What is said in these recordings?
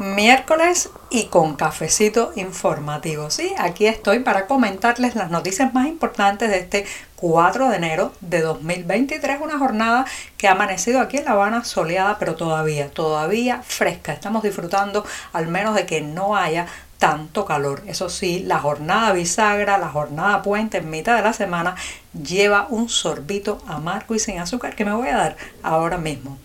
Miércoles y con cafecito informativo. Sí, aquí estoy para comentarles las noticias más importantes de este 4 de enero de 2023, una jornada que ha amanecido aquí en La Habana soleada, pero todavía, todavía fresca. Estamos disfrutando al menos de que no haya tanto calor. Eso sí, la jornada bisagra, la jornada puente en mitad de la semana lleva un sorbito amargo y sin azúcar que me voy a dar ahora mismo.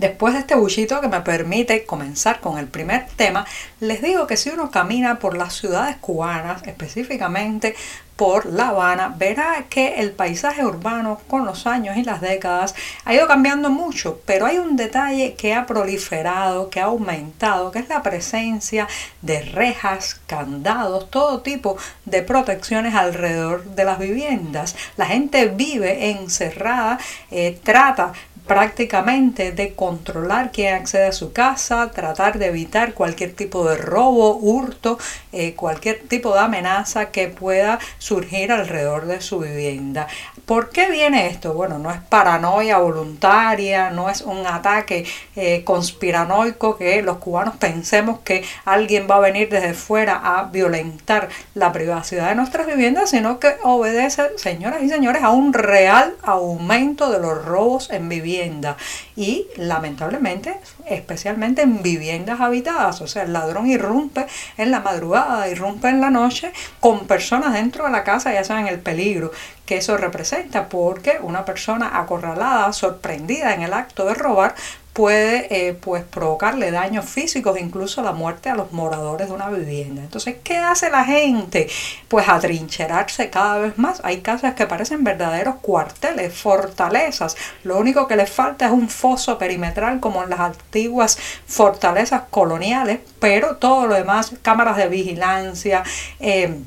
Después de este bullito que me permite comenzar con el primer tema, les digo que si uno camina por las ciudades cubanas, específicamente por La Habana, verá que el paisaje urbano con los años y las décadas ha ido cambiando mucho, pero hay un detalle que ha proliferado, que ha aumentado, que es la presencia de rejas, candados, todo tipo de protecciones alrededor de las viviendas. La gente vive encerrada, eh, trata prácticamente de controlar quién accede a su casa, tratar de evitar cualquier tipo de robo, hurto, eh, cualquier tipo de amenaza que pueda surgir alrededor de su vivienda. ¿Por qué viene esto? Bueno, no es paranoia voluntaria, no es un ataque eh, conspiranoico que los cubanos pensemos que alguien va a venir desde fuera a violentar la privacidad de nuestras viviendas, sino que obedece, señoras y señores, a un real aumento de los robos en vivienda y lamentablemente, especialmente en viviendas habitadas, o sea, el ladrón irrumpe en la madrugada, irrumpe en la noche con personas dentro de la casa, ya saben el peligro que eso representa, porque una persona acorralada, sorprendida en el acto de robar, puede eh, pues provocarle daños físicos, incluso la muerte a los moradores de una vivienda. Entonces, ¿qué hace la gente? Pues atrincherarse cada vez más. Hay casas que parecen verdaderos cuarteles, fortalezas. Lo único que les falta es un foso perimetral como en las antiguas fortalezas coloniales, pero todo lo demás, cámaras de vigilancia, eh,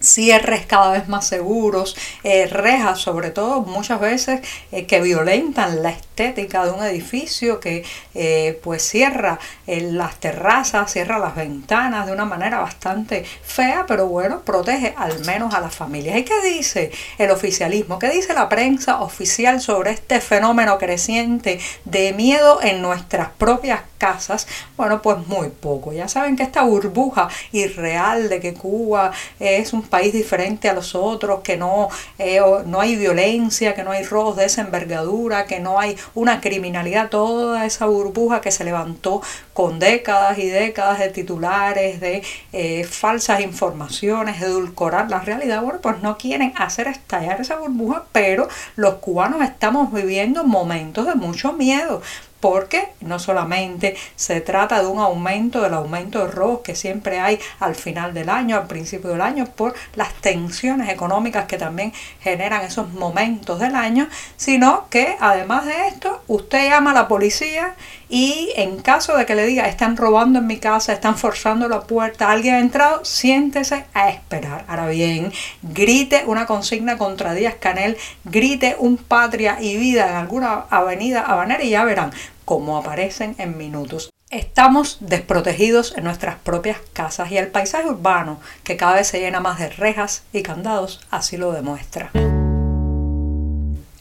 cierres cada vez más seguros, eh, rejas sobre todo muchas veces eh, que violentan la estética de un edificio que eh, pues cierra las terrazas, cierra las ventanas de una manera bastante fea, pero bueno, protege al menos a las familias. ¿Y qué dice el oficialismo? ¿Qué dice la prensa oficial sobre este fenómeno creciente de miedo en nuestras propias casas? Bueno, pues muy poco. Ya saben que esta burbuja irreal de que Cuba es un país diferente a los otros, que no, eh, no hay violencia, que no hay robos de esa envergadura, que no hay una criminalidad, toda esa burbuja que se levantó con décadas y décadas de titulares, de eh, falsas informaciones, edulcorar la realidad, bueno, pues no quieren hacer estallar esa burbuja, pero los cubanos estamos viviendo momentos de mucho miedo porque no solamente se trata de un aumento del aumento de robos que siempre hay al final del año, al principio del año, por las tensiones económicas que también generan esos momentos del año, sino que además de esto, usted llama a la policía y en caso de que le diga están robando en mi casa, están forzando la puerta, alguien ha entrado, siéntese a esperar. Ahora bien, grite una consigna contra Díaz Canel, grite un patria y vida en alguna avenida habanera y ya verán cómo aparecen en minutos. Estamos desprotegidos en nuestras propias casas y el paisaje urbano, que cada vez se llena más de rejas y candados, así lo demuestra.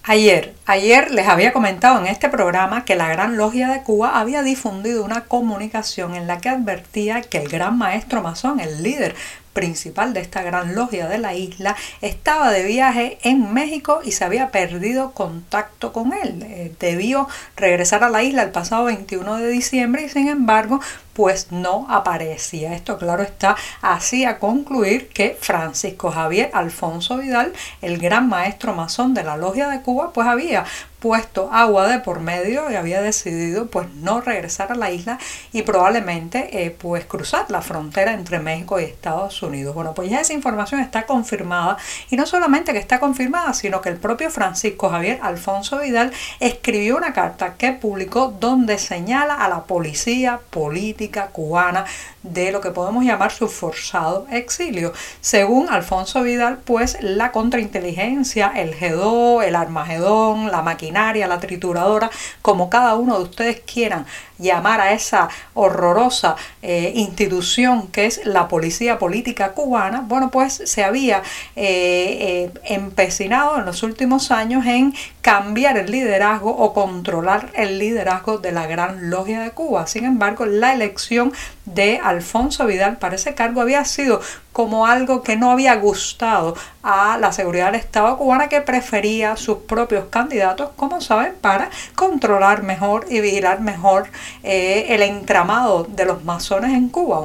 Ayer, ayer les había comentado en este programa que la Gran Logia de Cuba había difundido una comunicación en la que advertía que el gran maestro masón, el líder principal de esta gran logia de la isla, estaba de viaje en México y se había perdido contacto con él. Eh, debió regresar a la isla el pasado 21 de diciembre y sin embargo pues no aparecía. Esto claro está hacía concluir que Francisco Javier Alfonso Vidal, el gran maestro masón de la logia de Cuba, pues había puesto agua de por medio y había decidido pues no regresar a la isla y probablemente eh, pues cruzar la frontera entre México y Estados Unidos. Bueno, pues ya esa información está confirmada y no solamente que está confirmada, sino que el propio Francisco Javier Alfonso Vidal escribió una carta que publicó donde señala a la policía política cubana de lo que podemos llamar su forzado exilio. Según Alfonso Vidal, pues la contrainteligencia, el GEDO, el Armagedón, la maquinaria, la trituradora, como cada uno de ustedes quieran llamar a esa horrorosa eh, institución que es la policía política cubana, bueno, pues se había eh, eh, empecinado en los últimos años en cambiar el liderazgo o controlar el liderazgo de la Gran Logia de Cuba. Sin embargo, la elección de Alfonso Vidal para ese cargo había sido como algo que no había gustado a la seguridad del Estado cubana que prefería sus propios candidatos, como saben, para controlar mejor y vigilar mejor eh, el entramado de los masones en Cuba,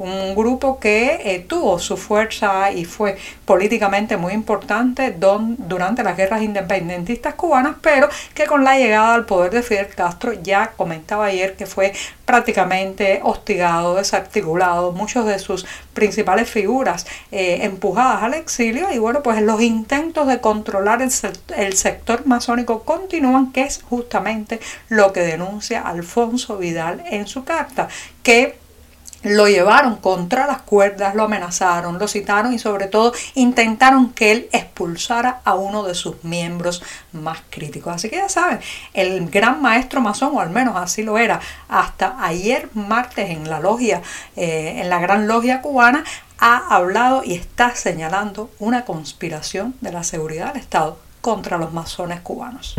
un grupo que eh, tuvo su fuerza y fue políticamente muy importante durante las guerras independentistas cubanas, pero que con la llegada al poder de Fidel Castro ya comentaba ayer que fue prácticamente hostigado, desarticulado, muchos de sus principales figuras eh, empujadas al exilio. Y bueno, pues los intentos de controlar el, el sector masónico continúan, que es justamente lo que denuncia Alfonso Vidal en su carta, que lo llevaron contra las cuerdas, lo amenazaron, lo citaron y sobre todo intentaron que él expulsara a uno de sus miembros más críticos. Así que ya saben, el gran maestro masón, o al menos así lo era, hasta ayer martes en la logia, eh, en la gran logia cubana, ha hablado y está señalando una conspiración de la seguridad del Estado contra los masones cubanos.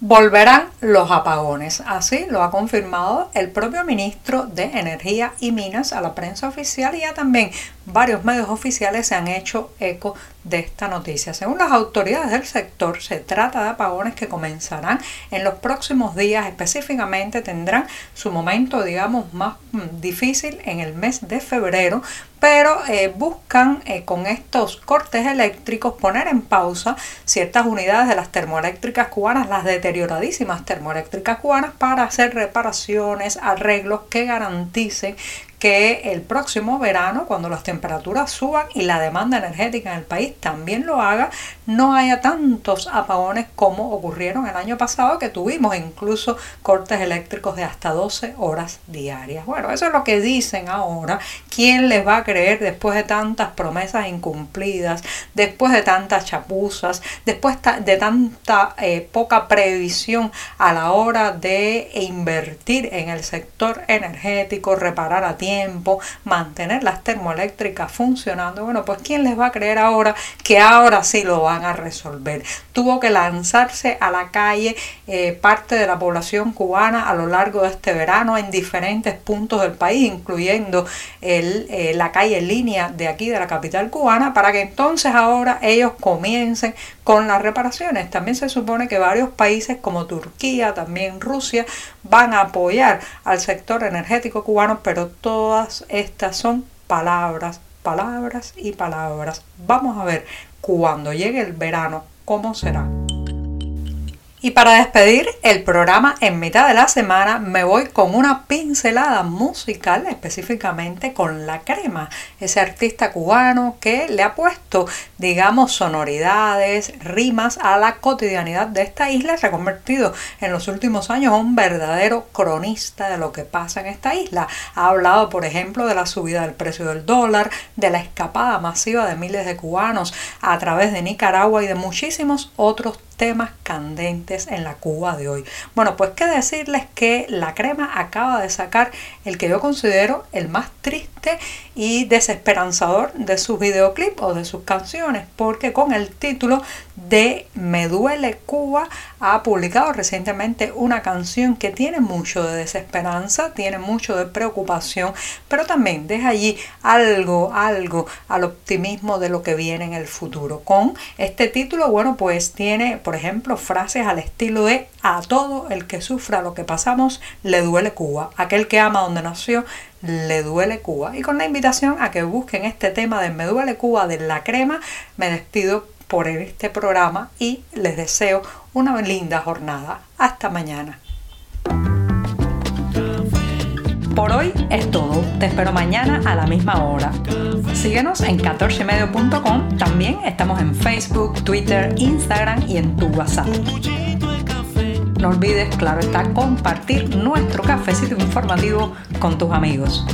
Volverán los apagones. Así lo ha confirmado el propio ministro de Energía y Minas a la prensa oficial y ya también varios medios oficiales se han hecho eco de esta noticia. Según las autoridades del sector, se trata de apagones que comenzarán en los próximos días. Específicamente tendrán su momento, digamos, más mm, difícil en el mes de febrero, pero eh, buscan eh, con estos cortes eléctricos poner en pausa ciertas unidades de las termoeléctricas cubanas, las deterioradísimas termoeléctricas cubanas, para hacer reparaciones, arreglos que garanticen que el próximo verano, cuando las temperaturas suban y la demanda energética en el país también lo haga, no haya tantos apagones como ocurrieron el año pasado, que tuvimos incluso cortes eléctricos de hasta 12 horas diarias. Bueno, eso es lo que dicen ahora. ¿Quién les va a creer después de tantas promesas incumplidas, después de tantas chapuzas, después de tanta eh, poca previsión a la hora de invertir en el sector energético, reparar a tiempo? Mantener las termoeléctricas funcionando, bueno, pues ¿quién les va a creer ahora que ahora sí lo van a resolver? Tuvo que lanzarse a la calle eh, parte de la población cubana a lo largo de este verano en diferentes puntos del país, incluyendo eh, la calle línea de aquí de la capital cubana, para que entonces ahora ellos comiencen con las reparaciones. También se supone que varios países como Turquía, también Rusia, van a apoyar al sector energético cubano, pero todas estas son palabras, palabras y palabras. Vamos a ver cuando llegue el verano cómo será. Y para despedir el programa en mitad de la semana me voy con una pincelada musical, específicamente con La Crema, ese artista cubano que le ha puesto, digamos, sonoridades, rimas a la cotidianidad de esta isla, se ha convertido en los últimos años un verdadero cronista de lo que pasa en esta isla. Ha hablado, por ejemplo, de la subida del precio del dólar, de la escapada masiva de miles de cubanos a través de Nicaragua y de muchísimos otros temas candentes en la Cuba de hoy. Bueno, pues qué decirles que la crema acaba de sacar el que yo considero el más triste y desesperanzador de sus videoclips o de sus canciones, porque con el título de Me duele Cuba ha publicado recientemente una canción que tiene mucho de desesperanza, tiene mucho de preocupación, pero también deja allí algo, algo al optimismo de lo que viene en el futuro. Con este título, bueno, pues tiene por ejemplo, frases al estilo de a todo el que sufra lo que pasamos le duele Cuba, aquel que ama donde nació le duele Cuba. Y con la invitación a que busquen este tema de Me duele Cuba de la crema, me despido por este programa y les deseo una linda jornada. Hasta mañana. Por hoy es todo. Te espero mañana a la misma hora. Síguenos en 14medio.com. También estamos en Facebook, Twitter, Instagram y en tu WhatsApp. no olvides, claro está, compartir nuestro cafecito informativo con tus amigos.